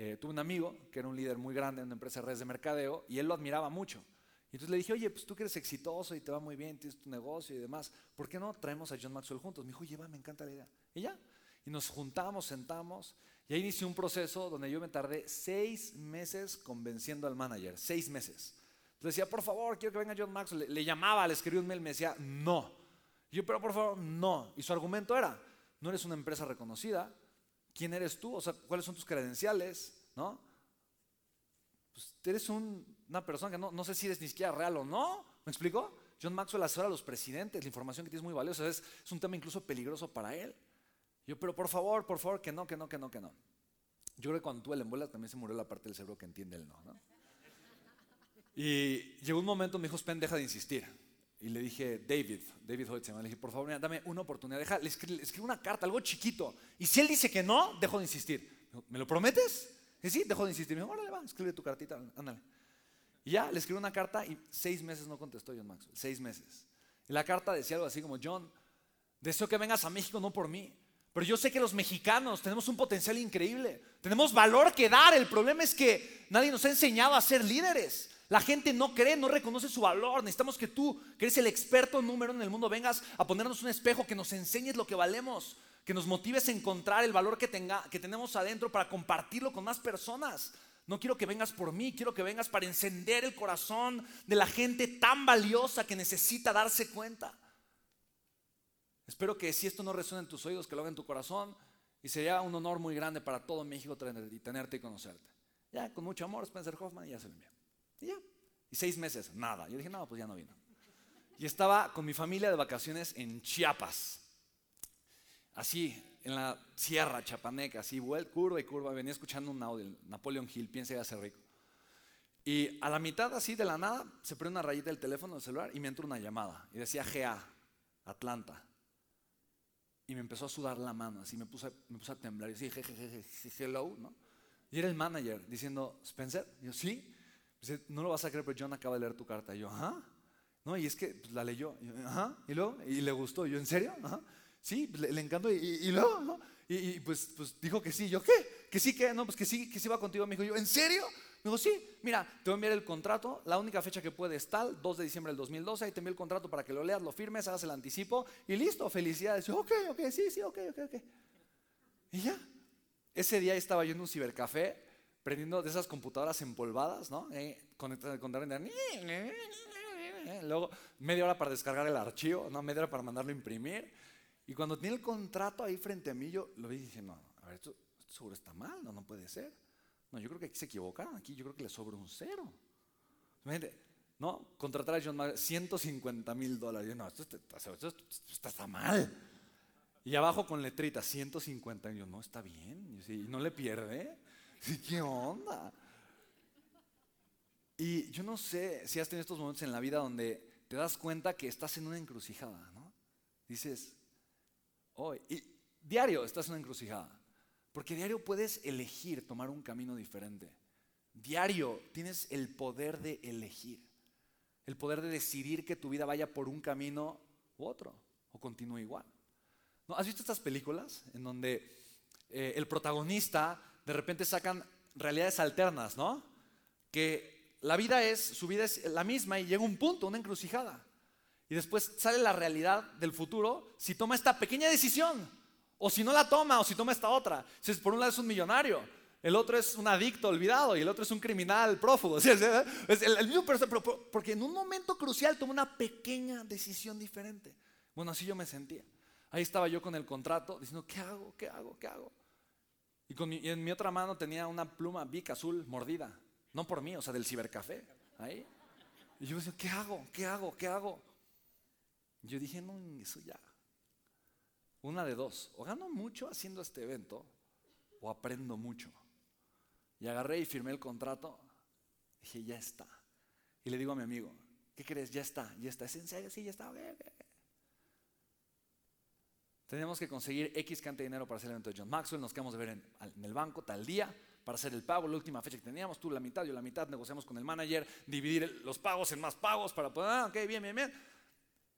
eh, tuve un amigo que era un líder muy grande en una empresa de redes de mercadeo y él lo admiraba mucho. Y entonces le dije, oye, pues tú eres exitoso y te va muy bien, tienes tu negocio y demás, ¿por qué no traemos a John Maxwell juntos? Me dijo, oye, va, me encanta la idea. Y ya, y nos juntamos, sentamos, y ahí inició un proceso donde yo me tardé seis meses convenciendo al manager, seis meses. Le decía, por favor, quiero que venga John Maxwell. Le, llamaba, le escribía un mail, me decía, no. yo, pero por favor, no. Y su argumento era, no eres una empresa reconocida, ¿quién eres tú? O sea, ¿cuáles son tus credenciales? ¿No? Pues eres una persona que no, no sé si eres ni siquiera real o no. ¿Me explico? John Maxwell asesora a los presidentes, la información que tienes es muy valiosa, es, es un tema incluso peligroso para él. Yo, pero por favor, por favor, que no, que no, que no, que no. Yo creo que cuando tuve el embola también se murió la parte del cerebro que entiende el no, ¿no? Y llegó un momento, me dijo, Spen, deja de insistir. Y le dije, David, David Hoyt, le dije, por favor, dame una oportunidad, deja, le escribo, una carta, algo chiquito. Y si él dice que no, dejo de insistir. ¿Me lo prometes? Y sí, dejo de insistir. Me dijo, órale, va, escribe tu cartita, ándale. Y ya, le escribí una carta y seis meses no contestó John Maxwell, seis meses. Y la carta decía algo así como, John, deseo que vengas a México no por mí, pero yo sé que los mexicanos tenemos un potencial increíble, tenemos valor que dar, el problema es que nadie nos ha enseñado a ser líderes. La gente no cree, no reconoce su valor. Necesitamos que tú, que eres el experto número en el mundo, vengas a ponernos un espejo, que nos enseñes lo que valemos, que nos motives a encontrar el valor que, tenemos adentro para compartirlo con más personas. No quiero que vengas por mí, quiero que vengas para encender el corazón de la gente tan valiosa que necesita darse cuenta. Espero que si esto no resuena en tus oídos, que lo haga en tu corazón. Y sería un honor muy grande para todo México tenerte y conocerte. Ya, con mucho amor, Spencer Hoffman, y ya se lo envió. Y ya. Y seis meses, nada. Yo dije, no, pues ya no vino. Y estaba con mi familia de vacaciones en Chiapas. Así, en la sierra chapaneca, así, curva y curva. Venía escuchando un audio, Napoleon Hill, piensa que ser rico. Y a la mitad, así de la nada, se prende una rayita del teléfono del celular y me entró una llamada. Y decía GA, Atlanta. Y me empezó a sudar la mano, así me puse, me puse a temblar. Y dije, hello, ¿no? Y era el manager diciendo, Spencer. Y yo, sí. Dice, no lo vas a creer, pero John acaba de leer tu carta. Y yo, ajá. No, y es que pues, la leyó. Y ajá. Y luego, y le gustó. Y yo, ¿en serio? Ajá. Sí, pues, le, encantó. Y, luego, ¿no? Y, pues, pues dijo que sí. Yo, ¿qué? Que sí, que no, pues que sí, que sí va contigo. Me dijo, yo, ¿en serio? Me dijo, sí, mira, te voy a enviar el contrato. La única fecha que puede es tal, 2 de diciembre del 2012. Ahí te envío el contrato para que lo leas, lo firmes, hagas el anticipo. Y listo, felicidades. Yo, ok, ok, sí, sí, ok, ok, ok. Y ya. Ese día estaba yo en un cibercafé prendiendo de esas computadoras empolvadas, ¿no? Eh, luego media hora para descargar el archivo, ¿no? Media hora para mandarlo a imprimir. Y cuando tenía el contrato ahí frente a mí, yo lo vi y dije, no, a ver, esto, seguro está mal, no, no puede ser. No, yo creo que aquí se equivocaron, aquí yo creo que le sobra un cero. ¿no? Contratar a John Mayer, 150 mil dólares. Yo, no, esto, está mal. Y abajo con letrita, 150. Yo, no, está bien. Y no le pierde. ¿Qué onda? Y yo no sé si has tenido estos momentos en la vida donde te das cuenta que estás en una encrucijada, ¿no? Dices, hoy, y diario estás en una encrucijada, porque diario puedes elegir tomar un camino diferente. Diario tienes el poder de elegir, el poder de decidir que tu vida vaya por un camino u otro, o continúe igual. ¿No? ¿Has visto estas películas en donde eh, el protagonista de repente sacan realidades alternas, ¿no? Que la vida es, su vida es la misma y llega un punto, una encrucijada. Y después sale la realidad del futuro si toma esta pequeña decisión, o si no la toma, o si toma esta otra. Entonces, por un lado es un millonario, el otro es un adicto olvidado y el otro es un criminal prófugo. Es porque en un momento crucial toma una pequeña decisión diferente. Bueno, así yo me sentía. Ahí estaba yo con el contrato diciendo, ¿qué hago? ¿Qué hago? ¿Qué hago? Y, en mi otra mano tenía una pluma Bic azul mordida. No por mí, o sea, del cibercafé. Ahí. Y yo decía, ¿qué hago? ¿Qué hago? ¿Qué hago? yo dije, no, eso ya. Una de dos. O gano mucho haciendo este evento, o aprendo mucho. Y agarré y firmé el contrato. Dije, ya está. Y le digo a mi amigo, ¿qué crees? Ya está, ya está. ¿Es en serio? Sí, ya está. Tenemos que conseguir X cantidad de dinero para hacer el evento de John Maxwell. Nos quedamos de ver en, el banco tal día para hacer el pago, la última fecha que teníamos, tú la mitad, yo la mitad, negociamos con el manager, dividir los pagos en más pagos para poder, ah, ok, bien, bien, bien.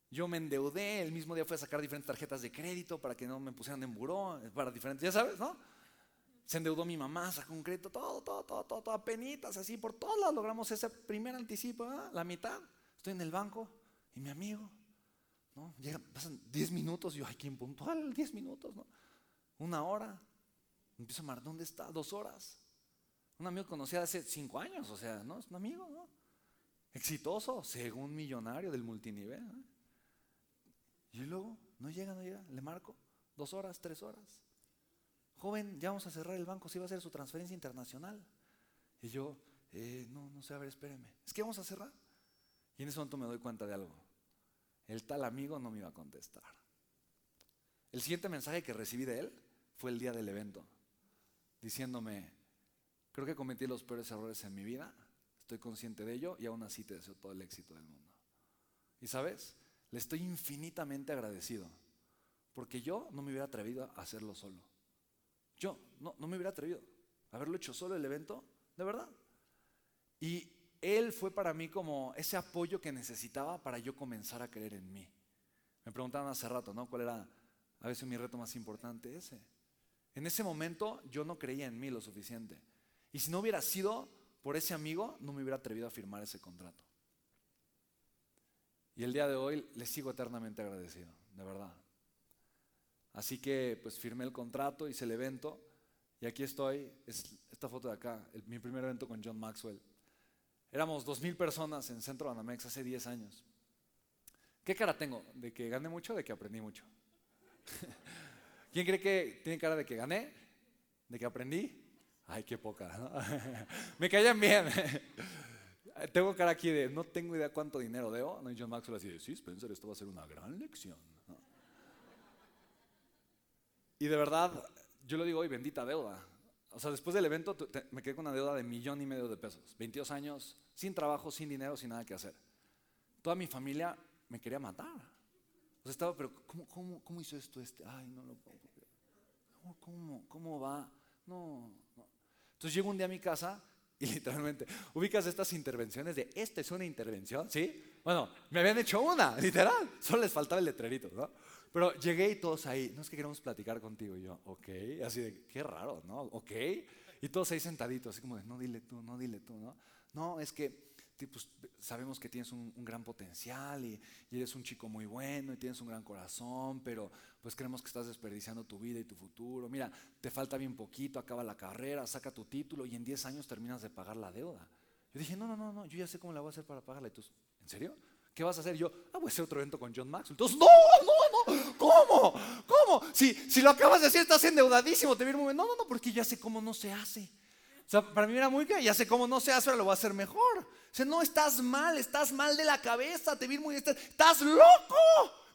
Yo me endeudé, el mismo día fue a sacar diferentes tarjetas de crédito para que no me pusieran en buró, para diferentes, ya sabes, ¿no? Se endeudó mi mamá, sacó un crédito, todo, todo, todo, todo, todo, penitas, así, por todas las logramos ese primer anticipo, la mitad. Estoy en el banco y mi amigo, ¿no? Llega, pasan 10 minutos, yo, ay, ¿quién puntual? 10 minutos, ¿no? Una hora. Empiezo a mar, ¿dónde está? Dos horas. Un amigo conocía hace 5 años, o sea, ¿no? Es un amigo, ¿no? Exitoso, según millonario del multinivel. Y luego, no llega, no llega, le marco, dos horas, tres horas joven, ya vamos a cerrar el banco, si va a hacer su transferencia internacional. Y yo, eh, no, no sé, a ver, espéreme. Es que vamos a cerrar. Y en ese momento me doy cuenta de algo. El tal amigo no me iba a contestar. El siguiente mensaje que recibí de él fue el día del evento, diciéndome, creo que cometí los peores errores en mi vida, estoy consciente de ello y aún así te deseo todo el éxito del mundo. Y sabes, le estoy infinitamente agradecido, porque yo no me hubiera atrevido a hacerlo solo. Yo no, me hubiera atrevido a haberlo hecho solo el evento, de verdad. Y él fue para mí como ese apoyo que necesitaba para yo comenzar a creer en mí. Me preguntaban hace rato, ¿no? ¿Cuál era a veces mi reto más importante? Ese. En ese momento yo no creía en mí lo suficiente. Y si no hubiera sido por ese amigo, no me hubiera atrevido a firmar ese contrato. Y el día de hoy le sigo eternamente agradecido, de verdad. Así que pues firmé el contrato, hice el evento y aquí estoy, es esta foto de acá, mi primer evento con John Maxwell. Éramos dos mil personas en Centro Banamex hace 10 años. ¿Qué cara tengo? ¿De que gané mucho de que aprendí mucho? ¿Quién cree que tiene cara de que gané? ¿De que aprendí? Ay, qué poca. ¿no? Me caían bien. tengo cara aquí de no tengo idea cuánto dinero debo. ¿no? Y John Maxwell así de, sí, Spencer, esto va a ser una gran lección. Y de verdad, yo lo digo hoy, bendita deuda. O sea, después del evento me quedé con una deuda de millón y medio de pesos. 22 años, sin trabajo, sin dinero, sin nada que hacer. Toda mi familia me quería matar. O sea, estaba, pero ¿cómo, cómo, hizo esto este? Ay, no lo puedo ¿Cómo, cómo, cómo va? No, no. Entonces llego un día a mi casa y literalmente, ubicas estas intervenciones de, esta es una intervención, ¿sí? Bueno, me habían hecho una, literal. Solo les faltaba el letrerito, ¿no? Pero llegué y todos ahí, no es que queremos platicar contigo. Y yo, ok, así de, qué raro, ¿no? Ok. Y todos ahí sentaditos, así como de, no dile tú, no dile tú, ¿no? No, es que pues, sabemos que tienes un, gran potencial y, eres un chico muy bueno y tienes un gran corazón, pero pues creemos que estás desperdiciando tu vida y tu futuro. Mira, te falta bien poquito, acaba la carrera, saca tu título y en 10 años terminas de pagar la deuda. Yo dije, no, no, no, no, yo ya sé cómo la voy a hacer para pagarla. Y tú, ¿en serio? ¿Qué vas a hacer? yo, ah, voy a hacer otro evento con John Maxwell. Entonces, no, no, no, ¿cómo? ¿Cómo? Si, si lo acabas de decir, estás endeudadísimo. Te viene un momento, no, no, no, porque ya sé cómo no se hace. O sea, para mí era muy que ya sé cómo no se hace, ahora lo voy a hacer mejor. O sea, no, estás mal, estás mal de la cabeza, te vi muy, estás, estás loco.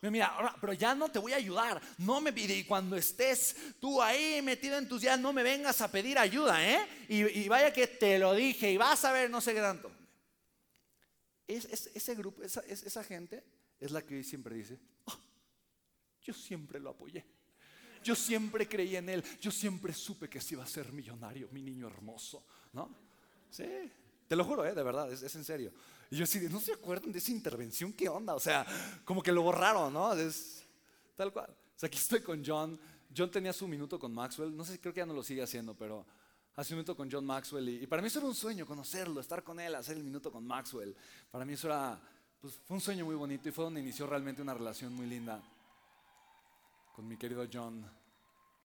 Mira, pero ya no te voy a ayudar. No me pide. Y cuando estés tú ahí metido en tus días, no me vengas a pedir ayuda, ¿eh? Y vaya que te lo dije y vas a ver, no sé qué tanto. Es, ese grupo, esa, esa, gente es la que siempre dice, ah, yo siempre lo apoyé. Yo siempre creí en él. Yo siempre supe que se iba a ser millonario, mi niño hermoso. ¿No? Sí, te lo juro, ¿eh? de verdad, es, en serio. Y yo así, ¿no se acuerdan de esa intervención? ¿Qué onda? O sea, como que lo borraron, ¿no? Es tal cual. O sea, aquí estoy con John. John tenía su minuto con Maxwell. No sé, creo que ya no lo sigue haciendo, pero hace un minuto con John Maxwell y, para mí eso era un sueño, conocerlo, estar con él, hacer el minuto con Maxwell. Para mí eso era, pues fue un sueño muy bonito y fue donde inició realmente una relación muy linda con mi querido John.